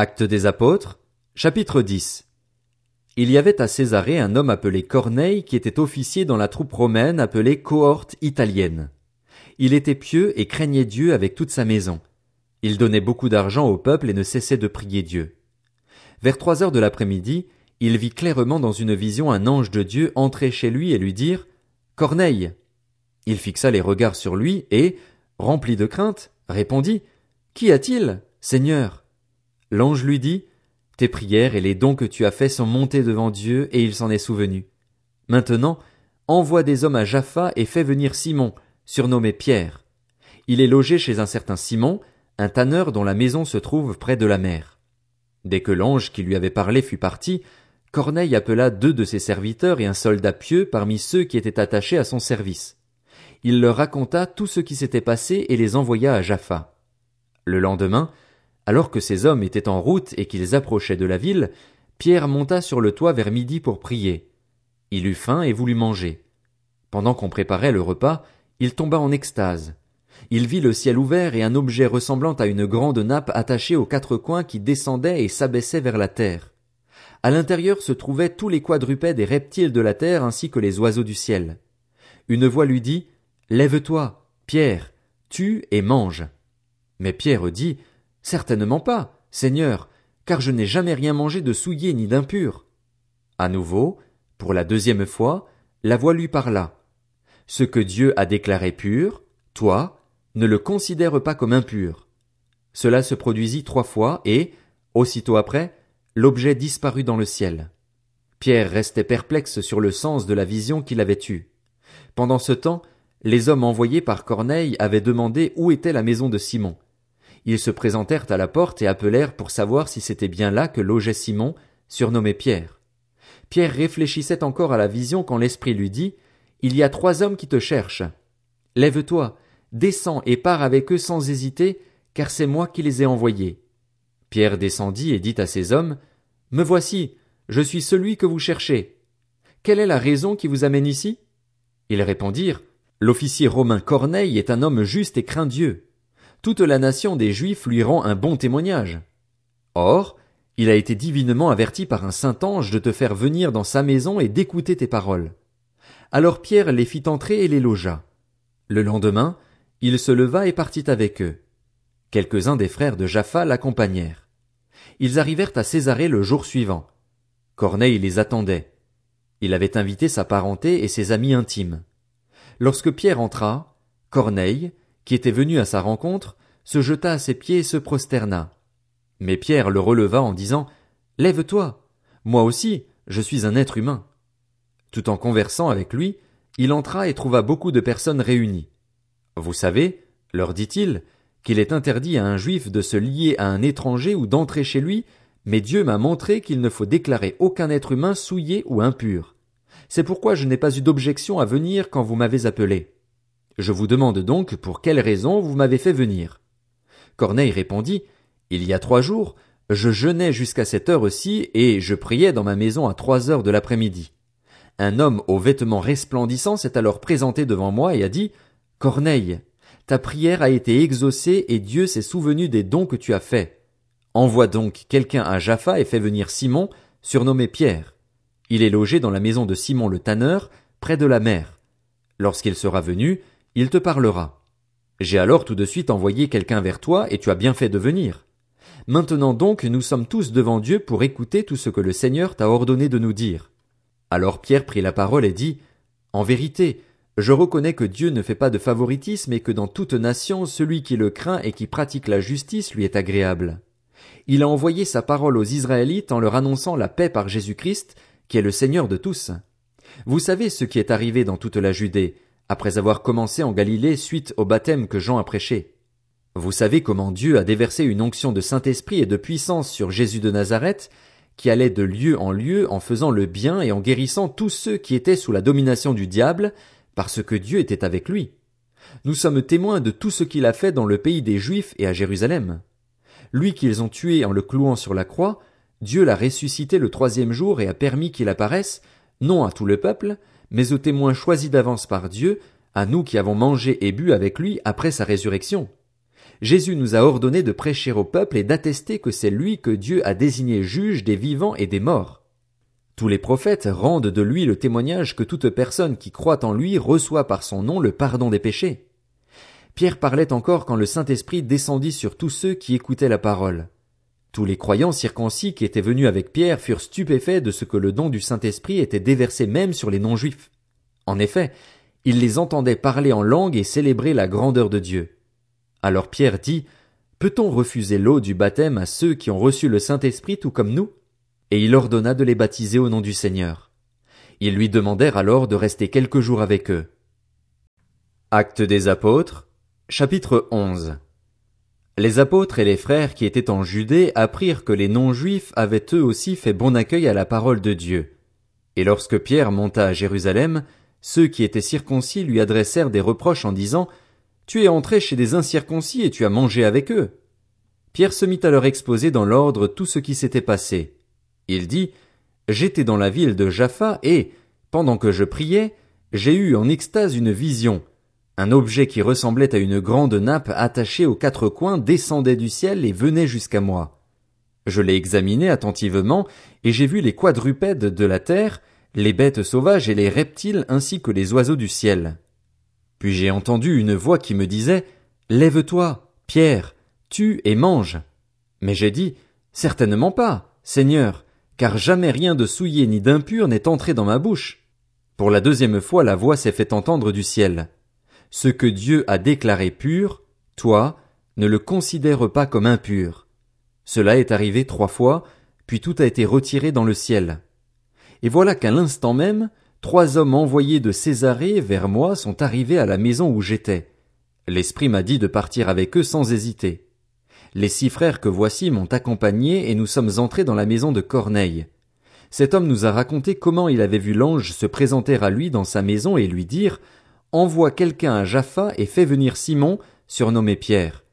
Actes des apôtres, chapitre 10. Il y avait à Césarée un homme appelé Corneille qui était officier dans la troupe romaine appelée cohorte italienne. Il était pieux et craignait Dieu avec toute sa maison. Il donnait beaucoup d'argent au peuple et ne cessait de prier Dieu. Vers trois heures de l'après-midi, il vit clairement dans une vision un ange de Dieu entrer chez lui et lui dire Corneille. Il fixa les regards sur lui et, rempli de crainte, répondit Qu'y a-t-il, Seigneur? L'ange lui dit, Tes prières et les dons que tu as faits sont montés devant Dieu et il s'en est souvenu. Maintenant, envoie des hommes à Jaffa et fais venir Simon, surnommé Pierre. Il est logé chez un certain Simon, un tanneur dont la maison se trouve près de la mer. Dès que l'ange qui lui avait parlé fut parti, Corneille appela deux de ses serviteurs et un soldat pieux parmi ceux qui étaient attachés à son service il leur raconta tout ce qui s'était passé et les envoya à Jaffa. Le lendemain, alors que ces hommes étaient en route et qu'ils approchaient de la ville, Pierre monta sur le toit vers midi pour prier. Il eut faim et voulut manger. Pendant qu'on préparait le repas, il tomba en extase. Il vit le ciel ouvert et un objet ressemblant à une grande nappe attachée aux quatre coins qui descendait et s'abaissait vers la terre. À l'intérieur se trouvaient tous les quadrupèdes et reptiles de la terre ainsi que les oiseaux du ciel. Une voix lui dit, Lève-toi, Pierre, tue et mange. Mais Pierre dit, Certainement pas, Seigneur, car je n'ai jamais rien mangé de souillé ni d'impur. À nouveau, pour la deuxième fois, la voix lui parla. Ce que Dieu a déclaré pur, toi, ne le considère pas comme impur. Cela se produisit trois fois et, aussitôt après, l'objet disparut dans le ciel. Pierre restait perplexe sur le sens de la vision qu'il avait eue. Pendant ce temps, les hommes envoyés par Corneille avaient demandé où était la maison de Simon. Ils se présentèrent à la porte et appelèrent pour savoir si c'était bien là que logeait Simon, surnommé Pierre. Pierre réfléchissait encore à la vision quand l'Esprit lui dit, Il y a trois hommes qui te cherchent. Lève-toi, descends et pars avec eux sans hésiter, car c'est moi qui les ai envoyés. Pierre descendit et dit à ces hommes, Me voici, je suis celui que vous cherchez. Quelle est la raison qui vous amène ici? Ils répondirent, L'officier romain Corneille est un homme juste et craint Dieu. Toute la nation des Juifs lui rend un bon témoignage. Or, il a été divinement averti par un saint ange de te faire venir dans sa maison et d'écouter tes paroles. Alors Pierre les fit entrer et les logea. Le lendemain, il se leva et partit avec eux. Quelques-uns des frères de Jaffa l'accompagnèrent. Ils arrivèrent à Césarée le jour suivant. Corneille les attendait. Il avait invité sa parenté et ses amis intimes. Lorsque Pierre entra, Corneille, qui était venu à sa rencontre, se jeta à ses pieds et se prosterna. Mais Pierre le releva en disant, Lève-toi. Moi aussi, je suis un être humain. Tout en conversant avec lui, il entra et trouva beaucoup de personnes réunies. Vous savez, leur dit-il, qu'il est interdit à un juif de se lier à un étranger ou d'entrer chez lui, mais Dieu m'a montré qu'il ne faut déclarer aucun être humain souillé ou impur. C'est pourquoi je n'ai pas eu d'objection à venir quand vous m'avez appelé. Je vous demande donc pour quelle raison vous m'avez fait venir. Corneille répondit, Il y a trois jours, je jeûnais jusqu'à cette heure-ci et je priais dans ma maison à trois heures de l'après-midi. Un homme aux vêtements resplendissants s'est alors présenté devant moi et a dit, Corneille, ta prière a été exaucée et Dieu s'est souvenu des dons que tu as faits. Envoie donc quelqu'un à Jaffa et fais venir Simon, surnommé Pierre. Il est logé dans la maison de Simon le tanneur, près de la mer. Lorsqu'il sera venu, il te parlera. J'ai alors tout de suite envoyé quelqu'un vers toi, et tu as bien fait de venir. Maintenant donc nous sommes tous devant Dieu pour écouter tout ce que le Seigneur t'a ordonné de nous dire. Alors Pierre prit la parole et dit. En vérité, je reconnais que Dieu ne fait pas de favoritisme et que dans toute nation celui qui le craint et qui pratique la justice lui est agréable. Il a envoyé sa parole aux Israélites en leur annonçant la paix par Jésus Christ, qui est le Seigneur de tous. Vous savez ce qui est arrivé dans toute la Judée, après avoir commencé en Galilée suite au baptême que Jean a prêché. Vous savez comment Dieu a déversé une onction de Saint-Esprit et de puissance sur Jésus de Nazareth, qui allait de lieu en lieu en faisant le bien et en guérissant tous ceux qui étaient sous la domination du diable, parce que Dieu était avec lui. Nous sommes témoins de tout ce qu'il a fait dans le pays des Juifs et à Jérusalem. Lui qu'ils ont tué en le clouant sur la croix, Dieu l'a ressuscité le troisième jour et a permis qu'il apparaisse, non à tout le peuple, mais aux témoins choisis d'avance par Dieu, à nous qui avons mangé et bu avec lui après sa résurrection. Jésus nous a ordonné de prêcher au peuple et d'attester que c'est lui que Dieu a désigné juge des vivants et des morts. Tous les prophètes rendent de lui le témoignage que toute personne qui croit en lui reçoit par son nom le pardon des péchés. Pierre parlait encore quand le Saint-Esprit descendit sur tous ceux qui écoutaient la parole. Tous les croyants circoncis qui étaient venus avec Pierre furent stupéfaits de ce que le don du Saint-Esprit était déversé même sur les non-juifs. En effet, ils les entendaient parler en langue et célébrer la grandeur de Dieu. Alors Pierre dit, Peut-on refuser l'eau du baptême à ceux qui ont reçu le Saint-Esprit tout comme nous? Et il ordonna de les baptiser au nom du Seigneur. Ils lui demandèrent alors de rester quelques jours avec eux. Actes des apôtres, chapitre 11. Les apôtres et les frères qui étaient en Judée apprirent que les non-juifs avaient eux aussi fait bon accueil à la parole de Dieu. Et lorsque Pierre monta à Jérusalem, ceux qui étaient circoncis lui adressèrent des reproches en disant, Tu es entré chez des incirconcis et tu as mangé avec eux. Pierre se mit à leur exposer dans l'ordre tout ce qui s'était passé. Il dit, J'étais dans la ville de Jaffa et, pendant que je priais, j'ai eu en extase une vision, un objet qui ressemblait à une grande nappe attachée aux quatre coins descendait du ciel et venait jusqu'à moi. Je l'ai examiné attentivement, et j'ai vu les quadrupèdes de la terre, les bêtes sauvages et les reptiles ainsi que les oiseaux du ciel. Puis j'ai entendu une voix qui me disait, Lève-toi, Pierre, tue et mange. Mais j'ai dit, Certainement pas, Seigneur, car jamais rien de souillé ni d'impur n'est entré dans ma bouche. Pour la deuxième fois la voix s'est fait entendre du ciel ce que Dieu a déclaré pur, toi, ne le considère pas comme impur. Cela est arrivé trois fois, puis tout a été retiré dans le ciel. Et voilà qu'à l'instant même, trois hommes envoyés de Césarée vers moi sont arrivés à la maison où j'étais. L'Esprit m'a dit de partir avec eux sans hésiter. Les six frères que voici m'ont accompagné et nous sommes entrés dans la maison de Corneille. Cet homme nous a raconté comment il avait vu l'ange se présenter à lui dans sa maison et lui dire envoie quelqu'un à Jaffa et fais venir Simon, surnommé Pierre.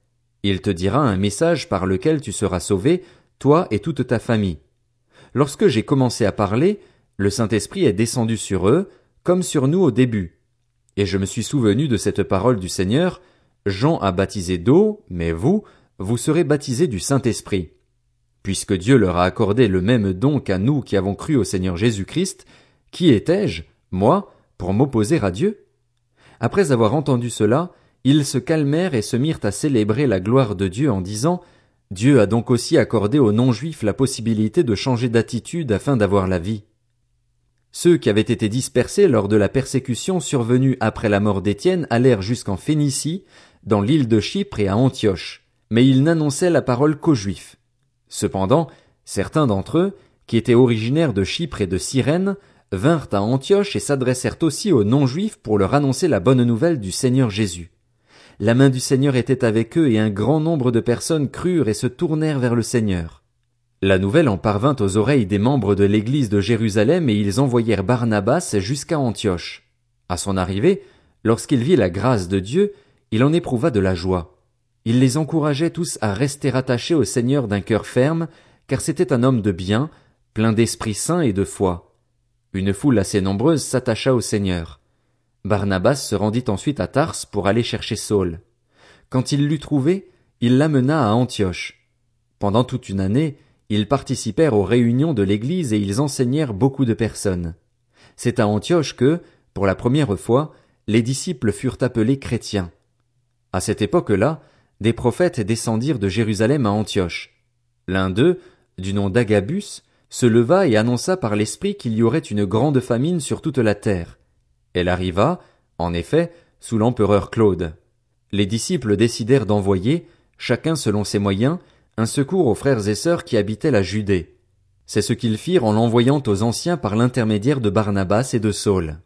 Il te dira un message par lequel tu seras sauvé, toi et toute ta famille. Lorsque j'ai commencé à parler, le Saint-Esprit est descendu sur eux, comme sur nous au début. Et je me suis souvenu de cette parole du Seigneur, Jean a baptisé d'eau, mais vous, vous serez baptisés du Saint-Esprit. Puisque Dieu leur a accordé le même don qu'à nous qui avons cru au Seigneur Jésus-Christ, qui étais-je, moi, pour m'opposer à Dieu? Après avoir entendu cela, ils se calmèrent et se mirent à célébrer la gloire de Dieu en disant Dieu a donc aussi accordé aux non-juifs la possibilité de changer d'attitude afin d'avoir la vie. Ceux qui avaient été dispersés lors de la persécution survenue après la mort d'Étienne allèrent jusqu'en Phénicie, dans l'île de Chypre et à Antioche, mais ils n'annonçaient la parole qu'aux Juifs. Cependant, certains d'entre eux, qui étaient originaires de Chypre et de Cyrène, vinrent à Antioche et s'adressèrent aussi aux non-juifs pour leur annoncer la bonne nouvelle du Seigneur Jésus. La main du Seigneur était avec eux et un grand nombre de personnes crurent et se tournèrent vers le Seigneur. La nouvelle en parvint aux oreilles des membres de l'église de Jérusalem et ils envoyèrent Barnabas jusqu'à Antioche. À son arrivée, lorsqu'il vit la grâce de Dieu, il en éprouva de la joie. Il les encourageait tous à rester attachés au Seigneur d'un cœur ferme, car c'était un homme de bien, plein d'esprit saint et de foi. Une foule assez nombreuse s'attacha au Seigneur. Barnabas se rendit ensuite à Tars pour aller chercher Saul. Quand il l'eut trouvé, il l'amena à Antioche. Pendant toute une année, ils participèrent aux réunions de l'Église et ils enseignèrent beaucoup de personnes. C'est à Antioche que, pour la première fois, les disciples furent appelés chrétiens. À cette époque-là, des prophètes descendirent de Jérusalem à Antioche. L'un d'eux, du nom d'Agabus, se leva et annonça par l'Esprit qu'il y aurait une grande famine sur toute la terre. Elle arriva, en effet, sous l'empereur Claude. Les disciples décidèrent d'envoyer, chacun selon ses moyens, un secours aux frères et sœurs qui habitaient la Judée. C'est ce qu'ils firent en l'envoyant aux anciens par l'intermédiaire de Barnabas et de Saul.